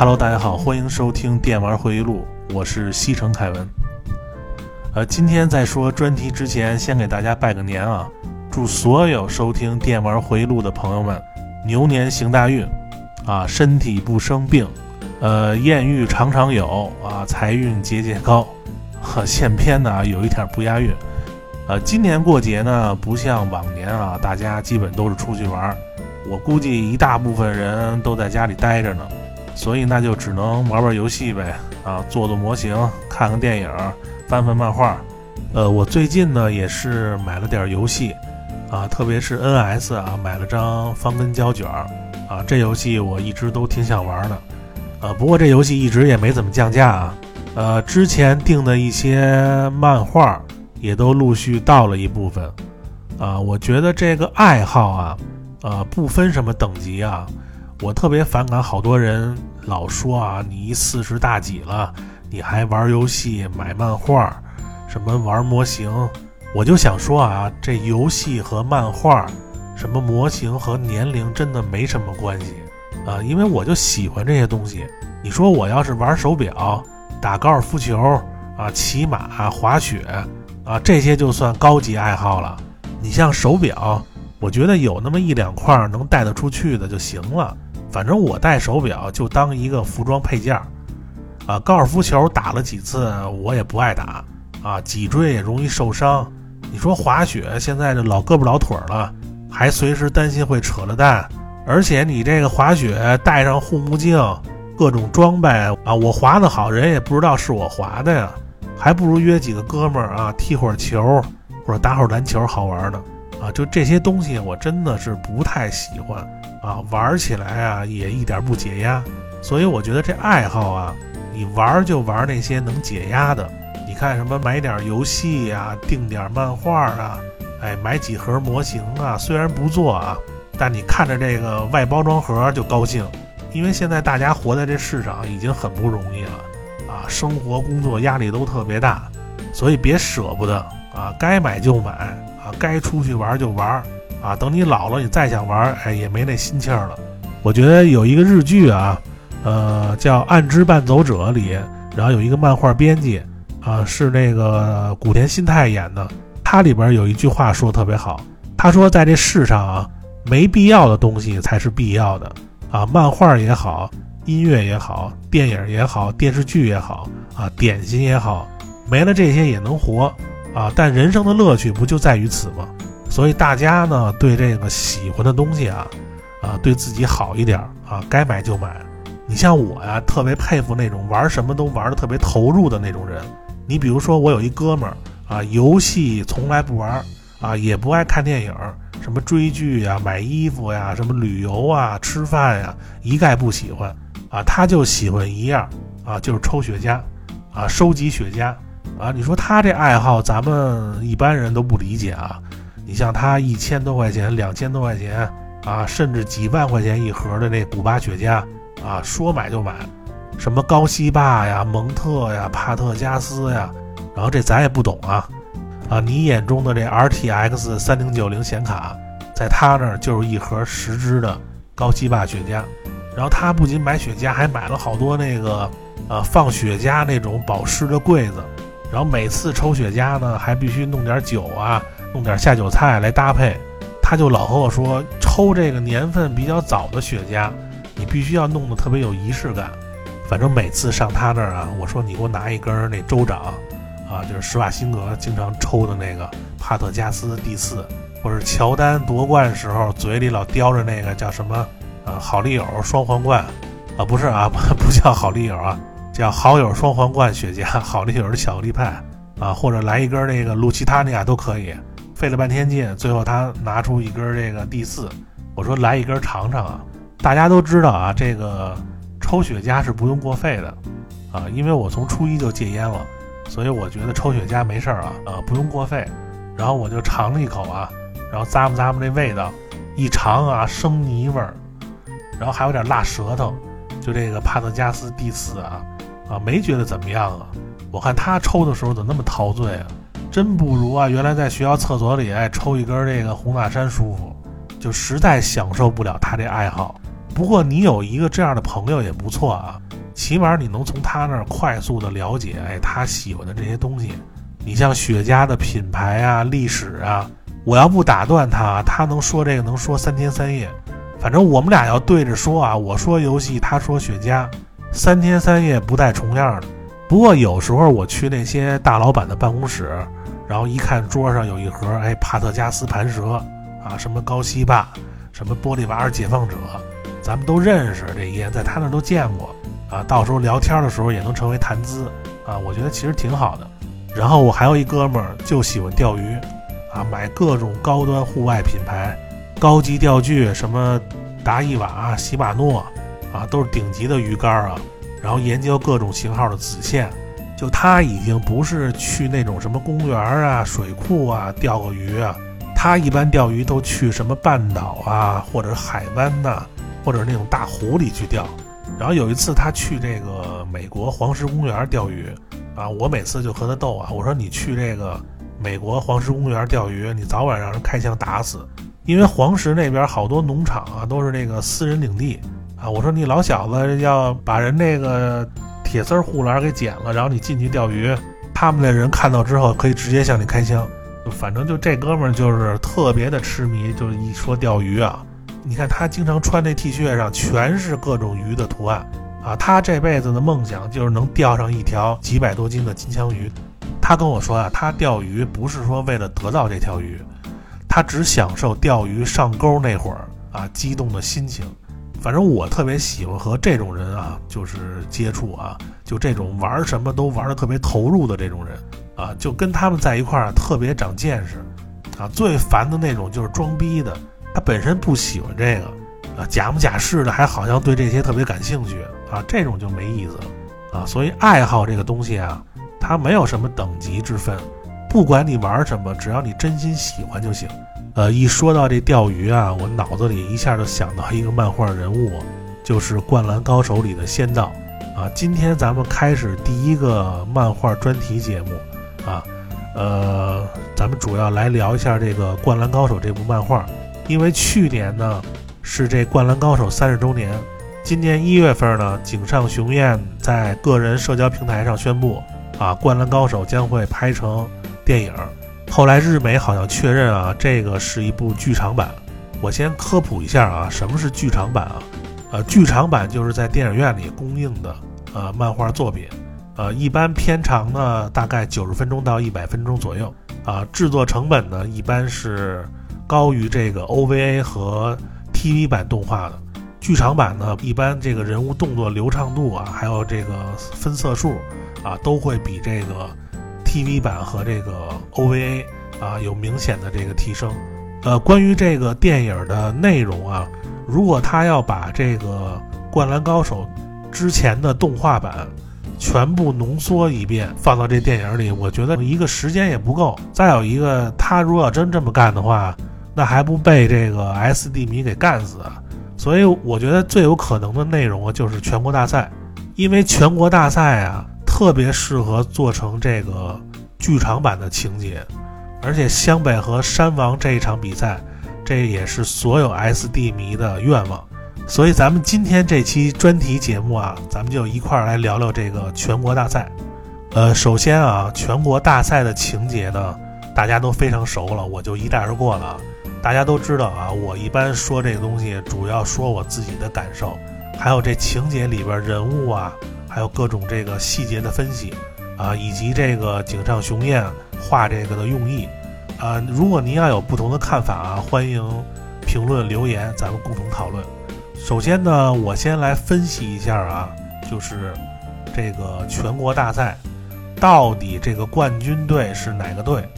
Hello，大家好，欢迎收听《电玩回忆录》，我是西城凯文。呃，今天在说专题之前，先给大家拜个年啊！祝所有收听《电玩回忆录》的朋友们牛年行大运啊，身体不生病，呃，艳遇常常有啊，财运节节高。呵，现编的啊，有一点不押韵。呃，今年过节呢，不像往年啊，大家基本都是出去玩，我估计一大部分人都在家里待着呢，所以那就只能玩玩游戏呗，啊，做做模型，看看电影，翻翻漫画。呃，我最近呢也是买了点游戏，啊，特别是 NS 啊，买了张方根胶卷，啊，这游戏我一直都挺想玩的，呃，不过这游戏一直也没怎么降价啊，呃，之前订的一些漫画。也都陆续到了一部分，啊，我觉得这个爱好啊，呃，不分什么等级啊，我特别反感好多人老说啊，你四十大几了，你还玩游戏、买漫画，什么玩模型，我就想说啊，这游戏和漫画，什么模型和年龄真的没什么关系啊，因为我就喜欢这些东西。你说我要是玩手表、打高尔夫球啊、骑马、滑雪。啊，这些就算高级爱好了。你像手表，我觉得有那么一两块能带得出去的就行了。反正我戴手表就当一个服装配件儿。啊，高尔夫球打了几次，我也不爱打。啊，脊椎也容易受伤。你说滑雪，现在这老胳膊老腿了，还随时担心会扯了蛋。而且你这个滑雪戴上护目镜，各种装备啊，我滑得好，人也不知道是我滑的呀。还不如约几个哥们儿啊，踢会儿球，或者打会儿篮球，好玩呢。啊，就这些东西，我真的是不太喜欢啊，玩起来啊也一点不解压。所以我觉得这爱好啊，你玩就玩那些能解压的。你看什么买点游戏啊，订点漫画啊，哎，买几盒模型啊，虽然不做啊，但你看着这个外包装盒就高兴，因为现在大家活在这世上已经很不容易了。啊，生活工作压力都特别大，所以别舍不得啊，该买就买啊，该出去玩就玩啊。等你老了，你再想玩，哎，也没那心气儿了。我觉得有一个日剧啊，呃，叫《暗之伴走者》里，然后有一个漫画编辑啊，是那个古田新太演的，他里边有一句话说的特别好，他说在这世上啊，没必要的东西才是必要的啊，漫画也好。音乐也好，电影也好，电视剧也好，啊，点心也好，没了这些也能活，啊，但人生的乐趣不就在于此吗？所以大家呢，对这个喜欢的东西啊，啊，对自己好一点啊，该买就买。你像我呀，特别佩服那种玩什么都玩的特别投入的那种人。你比如说，我有一哥们儿啊，游戏从来不玩，啊，也不爱看电影，什么追剧呀、买衣服呀、什么旅游啊、吃饭呀，一概不喜欢。啊，他就喜欢一样啊，就是抽雪茄，啊，收集雪茄，啊，你说他这爱好，咱们一般人都不理解啊。你像他一千多块钱、两千多块钱啊，甚至几万块钱一盒的那古巴雪茄啊，说买就买，什么高希霸呀、蒙特呀、帕特加斯呀，然后这咱也不懂啊，啊，你眼中的这 RTX 三零九零显卡，在他那儿就是一盒十支的高希霸雪茄。然后他不仅买雪茄，还买了好多那个，呃，放雪茄那种保湿的柜子。然后每次抽雪茄呢，还必须弄点酒啊，弄点下酒菜来搭配。他就老和我说，抽这个年份比较早的雪茄，你必须要弄得特别有仪式感。反正每次上他那儿啊，我说你给我拿一根那州长，啊，就是施瓦辛格经常抽的那个帕特加斯第四，或者乔丹夺冠时候嘴里老叼着那个叫什么？啊，好丽友双皇冠，啊不是啊，不叫好丽友啊，叫好友双皇冠雪茄，好丽友的巧克力派啊，或者来一根那个露奇塔尼亚都可以。费了半天劲，最后他拿出一根这个第四，我说来一根尝尝啊。大家都知道啊，这个抽雪茄是不用过肺的啊，因为我从初一就戒烟了，所以我觉得抽雪茄没事儿啊，啊不用过肺。然后我就尝了一口啊，然后咂摸咂摸这味道，一尝啊，生泥味儿。然后还有点辣舌头，就这个帕特加斯第四啊，啊没觉得怎么样啊？我看他抽的时候怎么那么陶醉啊？真不如啊原来在学校厕所里哎抽一根这个红塔山舒服，就实在享受不了他这爱好。不过你有一个这样的朋友也不错啊，起码你能从他那儿快速的了解，哎，他喜欢的这些东西。你像雪茄的品牌啊、历史啊，我要不打断他，他能说这个能说三天三夜。反正我们俩要对着说啊，我说游戏，他说雪茄，三天三夜不带重样的。不过有时候我去那些大老板的办公室，然后一看桌上有一盒，哎，帕特加斯盘蛇啊，什么高希霸，什么玻利瓦尔解放者，咱们都认识这烟，在他那都见过啊。到时候聊天的时候也能成为谈资啊，我觉得其实挺好的。然后我还有一哥们儿就喜欢钓鱼，啊，买各种高端户外品牌。高级钓具，什么达伊瓦、喜马诺，啊，都是顶级的鱼竿啊。然后研究各种型号的子线，就他已经不是去那种什么公园啊、水库啊钓个鱼啊，他一般钓鱼都去什么半岛啊，或者海湾呐，或者那种大湖里去钓。然后有一次他去这个美国黄石公园钓鱼，啊，我每次就和他斗啊，我说你去这个美国黄石公园钓鱼，你早晚让人开枪打死。因为黄石那边好多农场啊，都是那个私人领地啊。我说你老小子要把人那个铁丝护栏给剪了，然后你进去钓鱼，他们那人看到之后可以直接向你开枪。反正就这哥们儿就是特别的痴迷，就是一说钓鱼啊，你看他经常穿那 T 恤上全是各种鱼的图案啊。他这辈子的梦想就是能钓上一条几百多斤的金枪鱼。他跟我说啊，他钓鱼不是说为了得到这条鱼。他只享受钓鱼上钩那会儿啊，激动的心情。反正我特别喜欢和这种人啊，就是接触啊，就这种玩什么都玩的特别投入的这种人啊，就跟他们在一块儿特别长见识啊。最烦的那种就是装逼的，他本身不喜欢这个啊，假模假式的，还好像对这些特别感兴趣啊，这种就没意思了啊。所以爱好这个东西啊，它没有什么等级之分。不管你玩什么，只要你真心喜欢就行。呃，一说到这钓鱼啊，我脑子里一下就想到一个漫画人物，就是《灌篮高手》里的仙道啊。今天咱们开始第一个漫画专题节目啊，呃，咱们主要来聊一下这个《灌篮高手》这部漫画，因为去年呢是这《灌篮高手》三十周年，今年一月份呢，井上雄彦在个人社交平台上宣布啊，《灌篮高手》将会拍成。电影，后来日美好像确认啊，这个是一部剧场版。我先科普一下啊，什么是剧场版啊？呃，剧场版就是在电影院里公映的呃漫画作品，呃，一般片长呢大概九十分钟到一百分钟左右啊。制作成本呢一般是高于这个 OVA 和 TV 版动画的。剧场版呢一般这个人物动作流畅度啊，还有这个分色数啊，都会比这个。TV 版和这个 OVA 啊有明显的这个提升，呃，关于这个电影的内容啊，如果他要把这个《灌篮高手》之前的动画版全部浓缩一遍放到这电影里，我觉得一个时间也不够。再有一个，他如果要真这么干的话，那还不被这个 SD 迷给干死？所以我觉得最有可能的内容啊，就是全国大赛，因为全国大赛啊。特别适合做成这个剧场版的情节，而且湘北和山王这一场比赛，这也是所有 SD 迷的愿望。所以咱们今天这期专题节目啊，咱们就一块儿来聊聊这个全国大赛。呃，首先啊，全国大赛的情节呢，大家都非常熟了，我就一带而过了。大家都知道啊，我一般说这个东西，主要说我自己的感受，还有这情节里边人物啊。还有各种这个细节的分析，啊，以及这个井上雄彦画这个的用意，啊，如果您要有不同的看法啊，欢迎评论留言，咱们共同讨论。首先呢，我先来分析一下啊，就是这个全国大赛到底这个冠军队是哪个队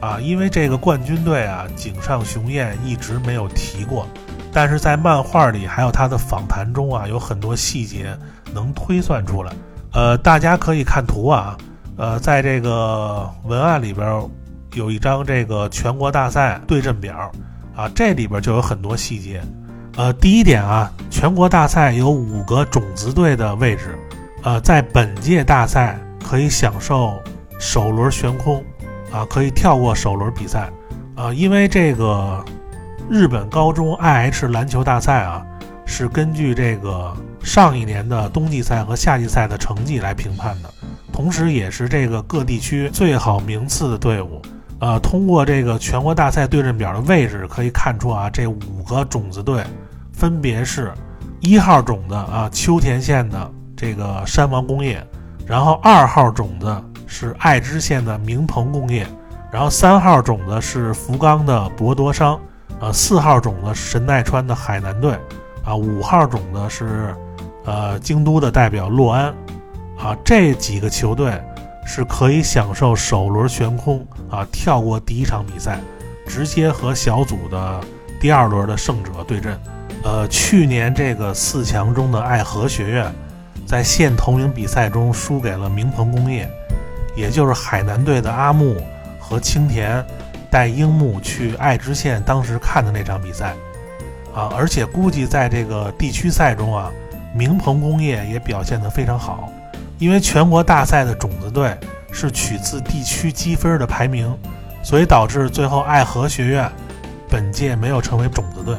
啊？因为这个冠军队啊，井上雄彦一直没有提过，但是在漫画里还有他的访谈中啊，有很多细节。能推算出来，呃，大家可以看图啊，呃，在这个文案里边有一张这个全国大赛对阵表啊，这里边就有很多细节。呃，第一点啊，全国大赛有五个种子队的位置，呃，在本届大赛可以享受首轮悬空，啊，可以跳过首轮比赛，啊，因为这个日本高中 IH 篮球大赛啊，是根据这个上一年的冬季赛和夏季赛的成绩来评判的，同时也是这个各地区最好名次的队伍。呃，通过这个全国大赛对阵表的位置可以看出啊，这五个种子队分别是：一号种子啊，秋田县的这个山王工业，然后二号种子是爱知县的明鹏工业，然后三号种子是福冈的博多商。呃，四号种子神奈川的海南队，啊，五号种子是，呃，京都的代表洛安，啊，这几个球队是可以享受首轮悬空，啊，跳过第一场比赛，直接和小组的第二轮的胜者对阵。呃，去年这个四强中的爱河学院，在县投名比赛中输给了明鹏工业，也就是海南队的阿木和青田。带樱木去爱知县当时看的那场比赛，啊，而且估计在这个地区赛中啊，明鹏工业也表现得非常好，因为全国大赛的种子队是取自地区积分的排名，所以导致最后爱河学院本届没有成为种子队。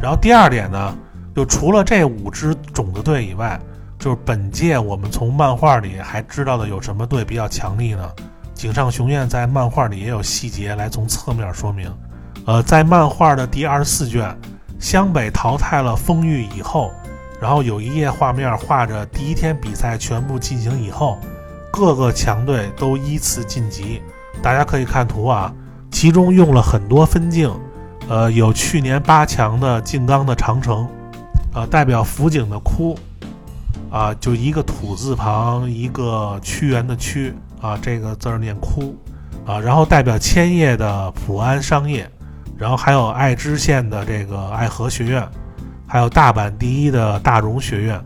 然后第二点呢，就除了这五支种子队以外，就是本届我们从漫画里还知道的有什么队比较强力呢？井上雄彦在漫画里也有细节来从侧面说明，呃，在漫画的第二十四卷，湘北淘汰了丰裕以后，然后有一页画面画着第一天比赛全部进行以后，各个强队都依次晋级。大家可以看图啊，其中用了很多分镜，呃，有去年八强的静冈的长城，呃，代表福井的哭，啊，就一个土字旁，一个屈原的屈。啊，这个字儿念哭，啊，然后代表千叶的普安商业，然后还有爱知县的这个爱和学院，还有大阪第一的大荣学院。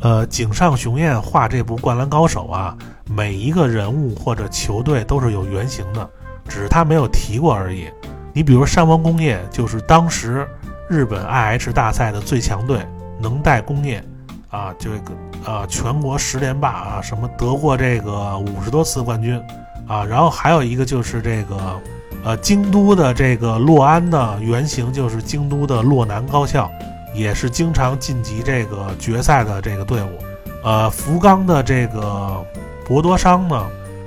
呃，井上雄彦画这部《灌篮高手》啊，每一个人物或者球队都是有原型的，只是他没有提过而已。你比如山王工业，就是当时日本 IH 大赛的最强队，能代工业。啊，这个啊，全国十连霸啊，什么得过这个五十多次冠军啊，然后还有一个就是这个，呃，京都的这个洛安的原型就是京都的洛南高校，也是经常晋级这个决赛的这个队伍。呃，福冈的这个博多商呢，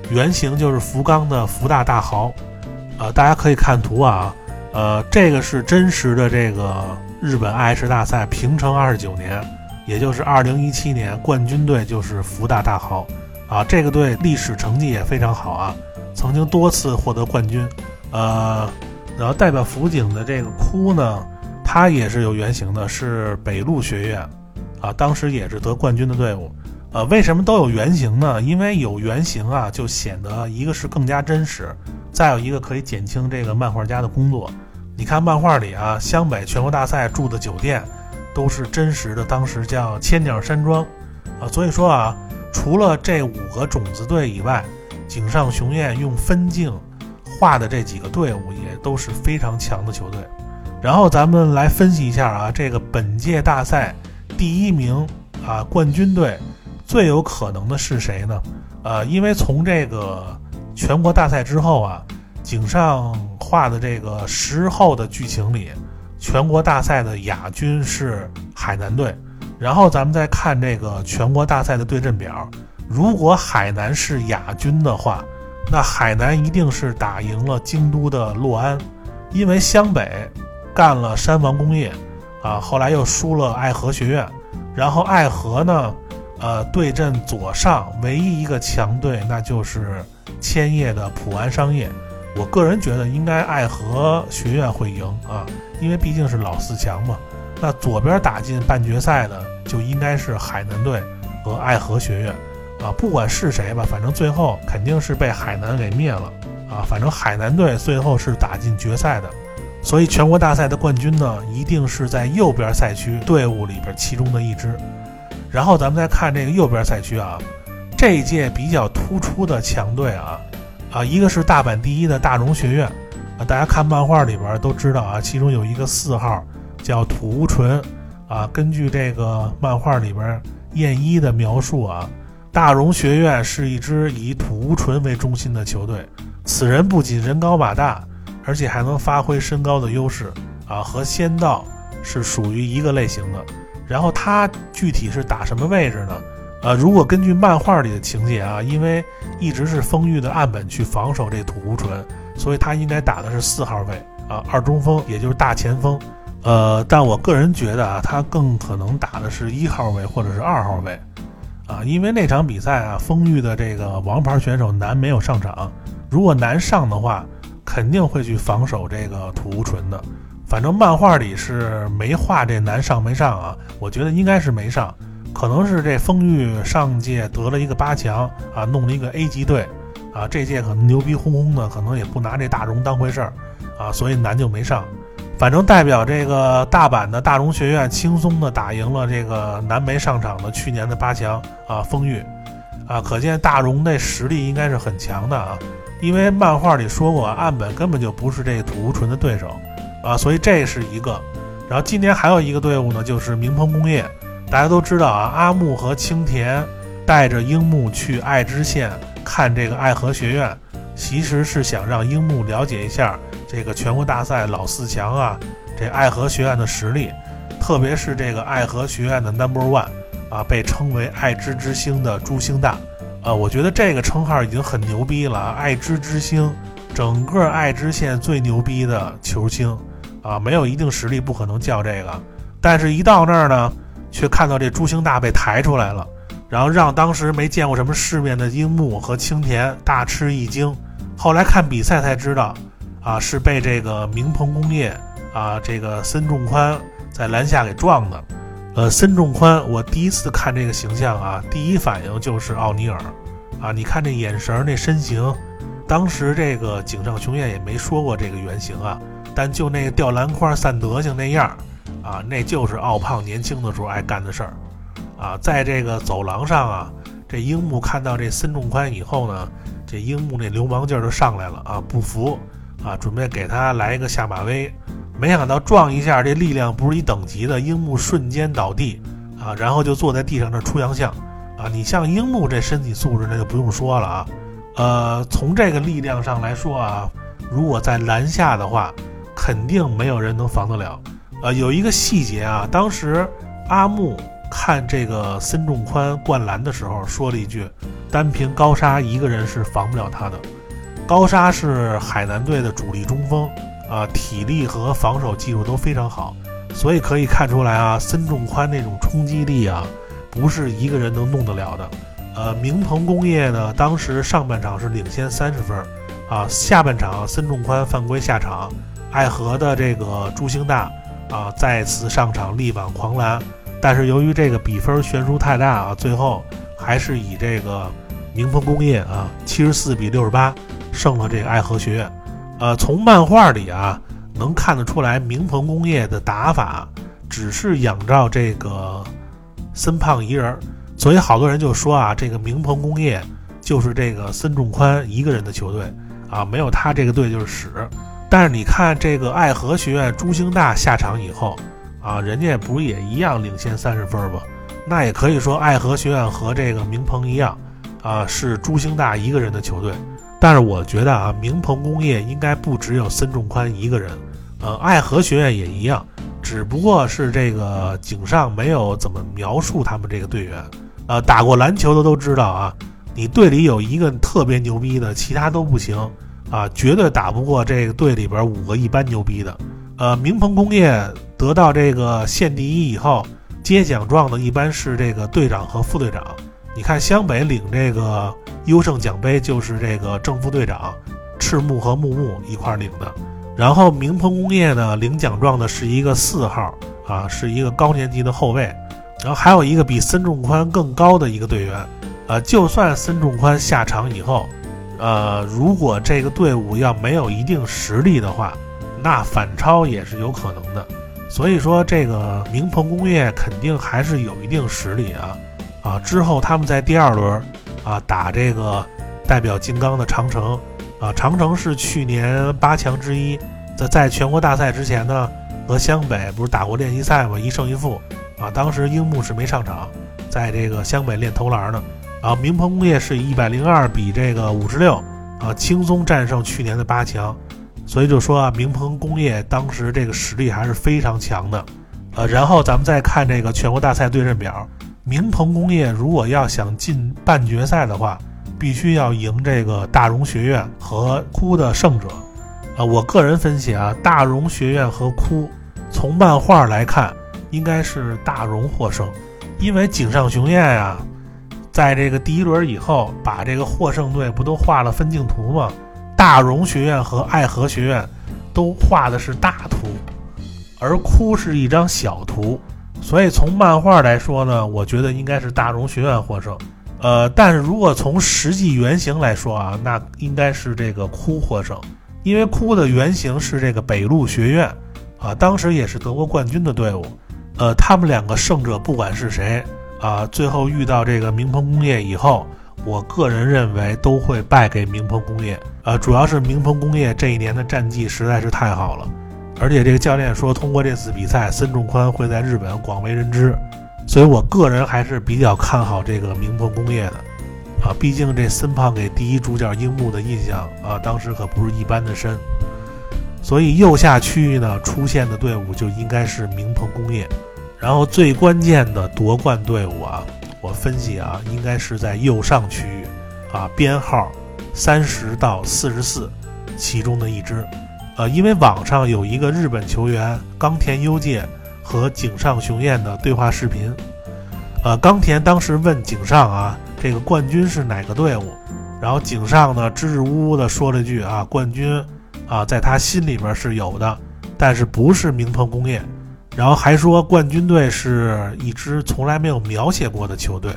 原型就是福冈的福大大豪。呃，大家可以看图啊，呃，这个是真实的这个日本 IH 大赛平成二十九年。也就是二零一七年冠军队就是福大大豪，啊，这个队历史成绩也非常好啊，曾经多次获得冠军，呃，然后代表福井的这个哭呢，他也是有原型的，是北陆学院，啊，当时也是得冠军的队伍，呃，为什么都有原型呢？因为有原型啊，就显得一个是更加真实，再有一个可以减轻这个漫画家的工作。你看漫画里啊，湘北全国大赛住的酒店。都是真实的，当时叫千鸟山庄，啊，所以说啊，除了这五个种子队以外，井上雄彦用分镜画的这几个队伍也都是非常强的球队。然后咱们来分析一下啊，这个本届大赛第一名啊冠军队最有可能的是谁呢？呃，因为从这个全国大赛之后啊，井上画的这个时后的剧情里。全国大赛的亚军是海南队，然后咱们再看这个全国大赛的对阵表，如果海南是亚军的话，那海南一定是打赢了京都的洛安，因为湘北干了山王工业，啊，后来又输了爱河学院，然后爱河呢，呃，对阵左上唯一一个强队，那就是千叶的普安商业。我个人觉得应该爱河学院会赢啊，因为毕竟是老四强嘛。那左边打进半决赛的就应该是海南队和爱河学院啊，不管是谁吧，反正最后肯定是被海南给灭了啊。反正海南队最后是打进决赛的，所以全国大赛的冠军呢，一定是在右边赛区队伍里边其中的一支。然后咱们再看这个右边赛区啊，这一届比较突出的强队啊。啊，一个是大阪第一的大荣学院，啊，大家看漫画里边都知道啊，其中有一个四号叫土屋纯，啊，根据这个漫画里边燕一的描述啊，大荣学院是一支以土屋纯为中心的球队，此人不仅人高马大，而且还能发挥身高的优势，啊和仙道是属于一个类型的。然后他具体是打什么位置呢？呃，如果根据漫画里的情节啊，因为一直是丰裕的岸本去防守这土屋纯，所以他应该打的是四号位啊，二中锋，也就是大前锋。呃，但我个人觉得啊，他更可能打的是一号位或者是二号位啊，因为那场比赛啊，丰裕的这个王牌选手南没有上场，如果南上的话，肯定会去防守这个土屋纯的。反正漫画里是没画这男上没上啊，我觉得应该是没上，可能是这丰裕上届得了一个八强啊，弄了一个 A 级队啊，这届可能牛逼哄哄的，可能也不拿这大荣当回事儿啊，所以男就没上。反正代表这个大阪的大荣学院轻松的打赢了这个南没上场的去年的八强啊，丰裕啊，可见大荣那实力应该是很强的啊，因为漫画里说过，岸本根本就不是这土屋纯的对手。啊，所以这是一个，然后今年还有一个队伍呢，就是明鹏工业。大家都知道啊，阿木和青田带着樱木去爱知县看这个爱河学院，其实是想让樱木了解一下这个全国大赛老四强啊，这爱河学院的实力，特别是这个爱河学院的 Number One 啊，被称为爱知之星的朱星大。啊，我觉得这个称号已经很牛逼了，爱知之星，整个爱知县最牛逼的球星。啊，没有一定实力不可能叫这个，但是一到那儿呢，却看到这朱星大被抬出来了，然后让当时没见过什么世面的樱木和青田大吃一惊。后来看比赛才知道，啊，是被这个明鹏工业啊，这个森重宽在篮下给撞的。呃，森重宽，我第一次看这个形象啊，第一反应就是奥尼尔，啊，你看这眼神那身形，当时这个井上雄彦也没说过这个原型啊。但就那个吊篮筐散德行那样啊，那就是奥胖年轻的时候爱干的事儿，啊，在这个走廊上啊，这樱木看到这森仲宽以后呢，这樱木那流氓劲儿就上来了啊，不服啊，准备给他来一个下马威，没想到撞一下，这力量不是一等级的，樱木瞬间倒地啊，然后就坐在地上这出洋相啊，你像樱木这身体素质那就不用说了啊，呃，从这个力量上来说啊，如果在篮下的话。肯定没有人能防得了，呃，有一个细节啊，当时阿木看这个孙仲宽灌篮的时候说了一句：“单凭高沙一个人是防不了他的。”高沙是海南队的主力中锋，啊，体力和防守技术都非常好，所以可以看出来啊，孙仲宽那种冲击力啊，不是一个人能弄得了的。呃，明鹏工业呢，当时上半场是领先三十分，啊，下半场孙仲宽犯规下场。爱河的这个朱兴大啊，再次上场力挽狂澜，但是由于这个比分悬殊太大啊，最后还是以这个明鹏工业啊七十四比六十八胜了这个爱河学院。呃，从漫画里啊能看得出来，明鹏工业的打法只是仰仗这个森胖一人，所以好多人就说啊，这个明鹏工业就是这个孙仲宽一个人的球队啊，没有他这个队就是屎。但是你看这个爱河学院朱星大下场以后，啊，人家不也一样领先三十分吗？那也可以说爱河学院和这个明鹏一样，啊，是朱星大一个人的球队。但是我觉得啊，明鹏工业应该不只有孙仲宽一个人，呃，爱河学院也一样，只不过是这个井上没有怎么描述他们这个队员。呃，打过篮球的都知道啊，你队里有一个特别牛逼的，其他都不行。啊，绝对打不过这个队里边五个一般牛逼的。呃，明鹏工业得到这个县第一以后，接奖状的一般是这个队长和副队长。你看湘北领这个优胜奖杯，就是这个正副队长赤木和木木一块儿领的。然后明鹏工业呢，领奖状的是一个四号啊，是一个高年级的后卫。然后还有一个比孙仲宽更高的一个队员。呃，就算孙仲宽下场以后。呃，如果这个队伍要没有一定实力的话，那反超也是有可能的。所以说，这个明鹏工业肯定还是有一定实力啊！啊，之后他们在第二轮啊打这个代表金刚的长城啊，长城是去年八强之一，在在全国大赛之前呢，和湘北不是打过练习赛吗？一胜一负啊，当时樱木是没上场，在这个湘北练投篮呢。啊，明鹏工业是一百零二比这个五十六，啊，轻松战胜去年的八强。所以就说啊，明鹏工业当时这个实力还是非常强的。呃，然后咱们再看这个全国大赛对阵表，明鹏工业如果要想进半决赛的话，必须要赢这个大荣学院和哭的胜者。啊，我个人分析啊，大荣学院和哭，从漫画来看，应该是大荣获胜，因为井上雄彦呀，在这个第一轮以后，把这个获胜队不都画了分镜图吗？大荣学院和爱河学院都画的是大图，而哭是一张小图，所以从漫画来说呢，我觉得应该是大荣学院获胜。呃，但是如果从实际原型来说啊，那应该是这个哭获胜。因为哭的原型是这个北路学院，啊，当时也是德国冠军的队伍，呃，他们两个胜者不管是谁，啊，最后遇到这个明鹏工业以后，我个人认为都会败给明鹏工业，啊，主要是明鹏工业这一年的战绩实在是太好了，而且这个教练说通过这次比赛，孙仲宽会在日本广为人知，所以我个人还是比较看好这个明鹏工业的。啊，毕竟这森胖给第一主角樱木的印象啊，当时可不是一般的深，所以右下区域呢出现的队伍就应该是明鹏工业，然后最关键的夺冠队伍啊，我分析啊，应该是在右上区域啊，编号三十到四十四其中的一支，呃，因为网上有一个日本球员冈田优介和井上雄彦的对话视频，呃，冈田当时问井上啊。这个冠军是哪个队伍？然后井上呢支支吾吾的说了句啊，冠军啊，在他心里边是有的，但是不是明鹏工业。然后还说冠军队是一支从来没有描写过的球队。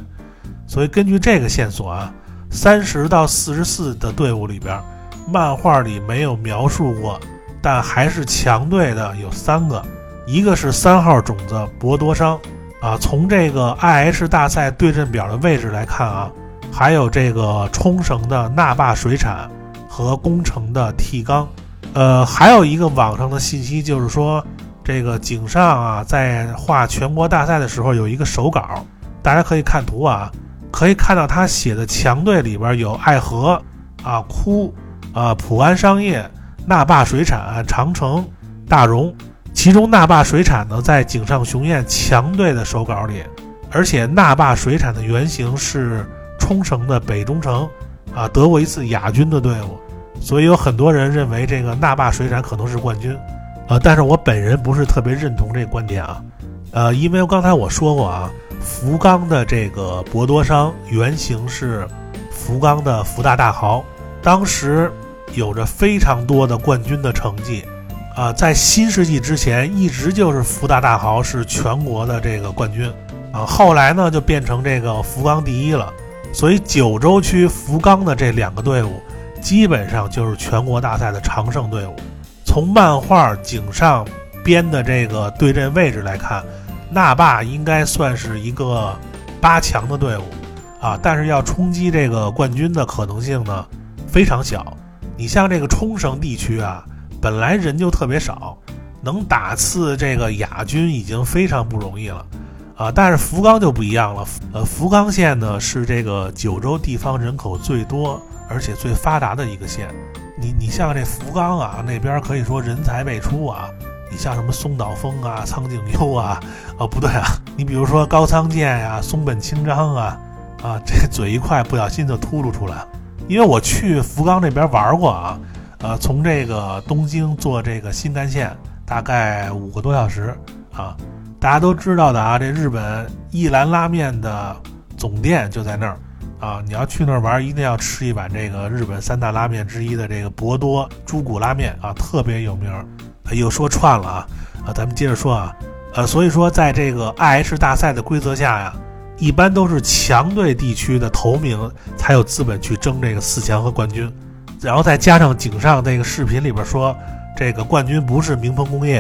所以根据这个线索啊，三十到四十四的队伍里边，漫画里没有描述过，但还是强队的有三个，一个是三号种子博多商。啊，从这个 I H 大赛对阵表的位置来看啊，还有这个冲绳的那霸水产和宫城的 T 钢，呃，还有一个网上的信息就是说，这个井上啊在画全国大赛的时候有一个手稿，大家可以看图啊，可以看到他写的强队里边有爱河啊、哭啊、普安商业、那霸水产、长城、大荣。其中，那霸水产呢，在井上雄彦强队的手稿里，而且那霸水产的原型是冲绳的北中城，啊，得过一次亚军的队伍，所以有很多人认为这个那霸水产可能是冠军，啊，但是我本人不是特别认同这个观点啊，呃，因为刚才我说过啊，福冈的这个博多商原型是福冈的福大大豪，当时有着非常多的冠军的成绩。啊，在新世纪之前，一直就是福大大豪是全国的这个冠军，啊，后来呢就变成这个福冈第一了，所以九州区福冈的这两个队伍，基本上就是全国大赛的常胜队伍。从漫画井上编的这个对阵位置来看，那霸应该算是一个八强的队伍，啊，但是要冲击这个冠军的可能性呢非常小。你像这个冲绳地区啊。本来人就特别少，能打次这个亚军已经非常不容易了，啊！但是福冈就不一样了，呃，福冈县呢是这个九州地方人口最多而且最发达的一个县。你你像这福冈啊，那边可以说人才辈出啊。你像什么松岛枫啊、苍井优啊，啊不对啊，你比如说高仓健呀、松本清张啊，啊这嘴一快不小心就秃噜出来了。因为我去福冈那边玩过啊。呃，从这个东京坐这个新干线，大概五个多小时啊。大家都知道的啊，这日本一兰拉面的总店就在那儿啊。你要去那儿玩，一定要吃一碗这个日本三大拉面之一的这个博多猪骨拉面啊，特别有名。又说串了啊啊，咱们接着说啊，呃，所以说在这个 I H 大赛的规则下呀，一般都是强队地区的头名才有资本去争这个四强和冠军。然后再加上井上那个视频里边说，这个冠军不是明鹏工业，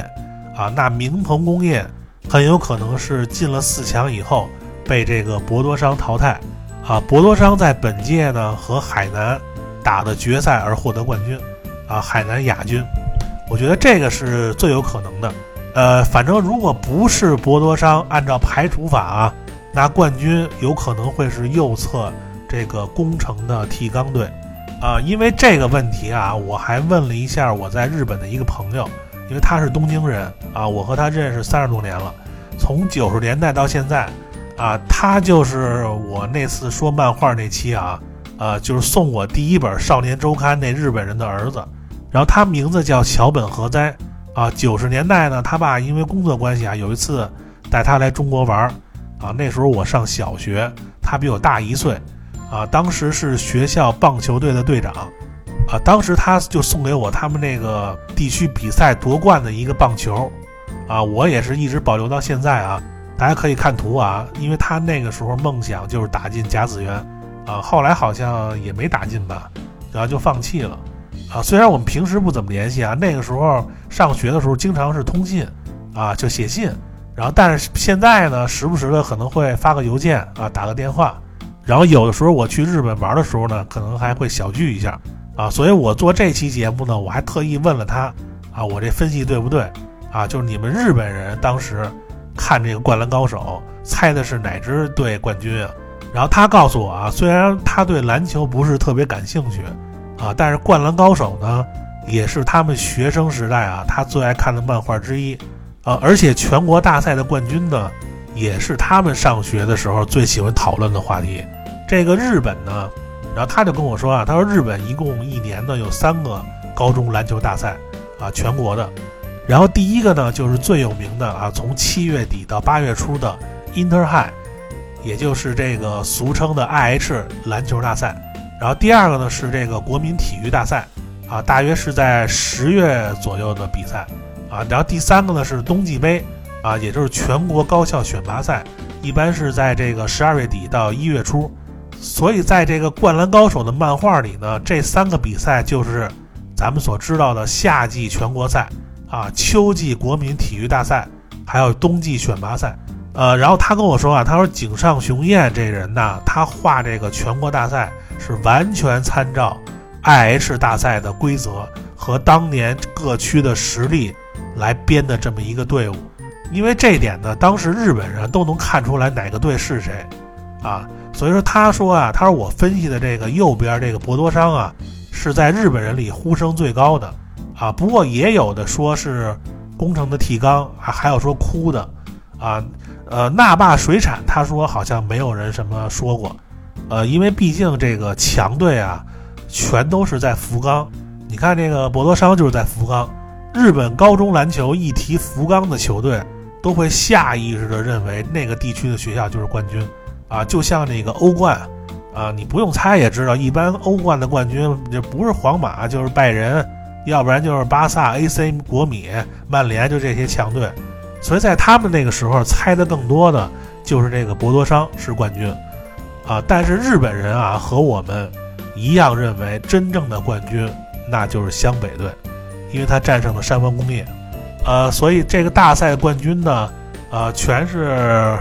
啊，那明鹏工业很有可能是进了四强以后被这个博多商淘汰，啊，博多商在本届呢和海南打的决赛而获得冠军，啊，海南亚军，我觉得这个是最有可能的，呃，反正如果不是博多商，按照排除法啊，那冠军有可能会是右侧这个工程的 T 钢队。啊，因为这个问题啊，我还问了一下我在日本的一个朋友，因为他是东京人啊，我和他认识三十多年了，从九十年代到现在，啊，他就是我那次说漫画那期啊，呃，就是送我第一本《少年周刊》那日本人的儿子，然后他名字叫桥本和哉，啊，九十年代呢，他爸因为工作关系啊，有一次带他来中国玩儿，啊，那时候我上小学，他比我大一岁。啊，当时是学校棒球队的队长，啊，当时他就送给我他们那个地区比赛夺冠的一个棒球，啊，我也是一直保留到现在啊。大家可以看图啊，因为他那个时候梦想就是打进甲子园，啊，后来好像也没打进吧，然后就放弃了，啊，虽然我们平时不怎么联系啊，那个时候上学的时候经常是通信，啊，就写信，然后但是现在呢，时不时的可能会发个邮件啊，打个电话。然后有的时候我去日本玩的时候呢，可能还会小聚一下，啊，所以我做这期节目呢，我还特意问了他，啊，我这分析对不对？啊，就是你们日本人当时看这个《灌篮高手》，猜的是哪支队冠军啊？然后他告诉我啊，虽然他对篮球不是特别感兴趣，啊，但是《灌篮高手》呢，也是他们学生时代啊他最爱看的漫画之一，啊，而且全国大赛的冠军呢，也是他们上学的时候最喜欢讨论的话题。这个日本呢，然后他就跟我说啊，他说日本一共一年呢有三个高中篮球大赛啊，全国的。然后第一个呢就是最有名的啊，从七月底到八月初的 Inter High，也就是这个俗称的 IH 篮球大赛。然后第二个呢是这个国民体育大赛啊，大约是在十月左右的比赛啊。然后第三个呢是冬季杯啊，也就是全国高校选拔赛，一般是在这个十二月底到一月初。所以，在这个《灌篮高手》的漫画里呢，这三个比赛就是咱们所知道的夏季全国赛啊、秋季国民体育大赛，还有冬季选拔赛。呃，然后他跟我说啊，他说井上雄彦这人呢，他画这个全国大赛是完全参照 IH 大赛的规则和当年各区的实力来编的这么一个队伍。因为这点呢，当时日本人都能看出来哪个队是谁啊。所以说，他说啊，他说我分析的这个右边这个博多商啊，是在日本人里呼声最高的啊。不过也有的说是工程的提纲啊，还有说哭的啊。呃，那霸水产他说好像没有人什么说过，呃，因为毕竟这个强队啊，全都是在福冈。你看这个博多商就是在福冈。日本高中篮球一提福冈的球队，都会下意识的认为那个地区的学校就是冠军。啊，就像那个欧冠，啊，你不用猜也知道，一般欧冠的冠军就不是皇马就是拜仁，要不然就是巴萨、AC、国米、曼联，就这些强队。所以在他们那个时候猜的更多的就是这个博多商是冠军，啊，但是日本人啊和我们一样认为真正的冠军那就是湘北队，因为他战胜了山王工业，呃，所以这个大赛冠军呢，呃，全是。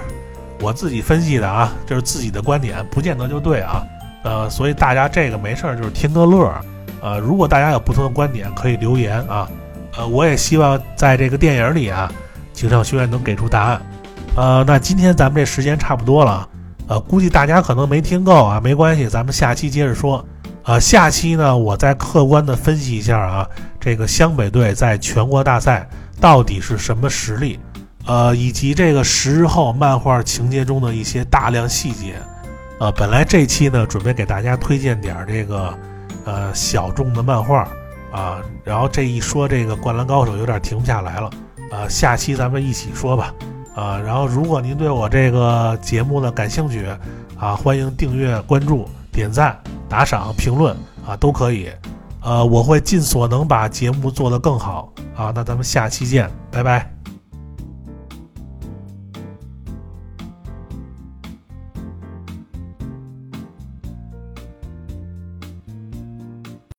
我自己分析的啊，就是自己的观点，不见得就对啊。呃，所以大家这个没事儿就是听个乐儿。呃，如果大家有不同的观点，可以留言啊。呃，我也希望在这个电影里啊，井上学院能给出答案。呃，那今天咱们这时间差不多了，呃，估计大家可能没听够啊，没关系，咱们下期接着说。呃，下期呢，我再客观的分析一下啊，这个湘北队在全国大赛到底是什么实力。呃，以及这个十日后漫画情节中的一些大量细节，呃，本来这期呢准备给大家推荐点这个呃小众的漫画。啊，然后这一说这个灌篮高手有点停不下来了，啊，下期咱们一起说吧，啊，然后如果您对我这个节目呢感兴趣啊，欢迎订阅、关注、点赞、打赏、评论啊，都可以，呃，我会尽所能把节目做得更好啊，那咱们下期见，拜拜。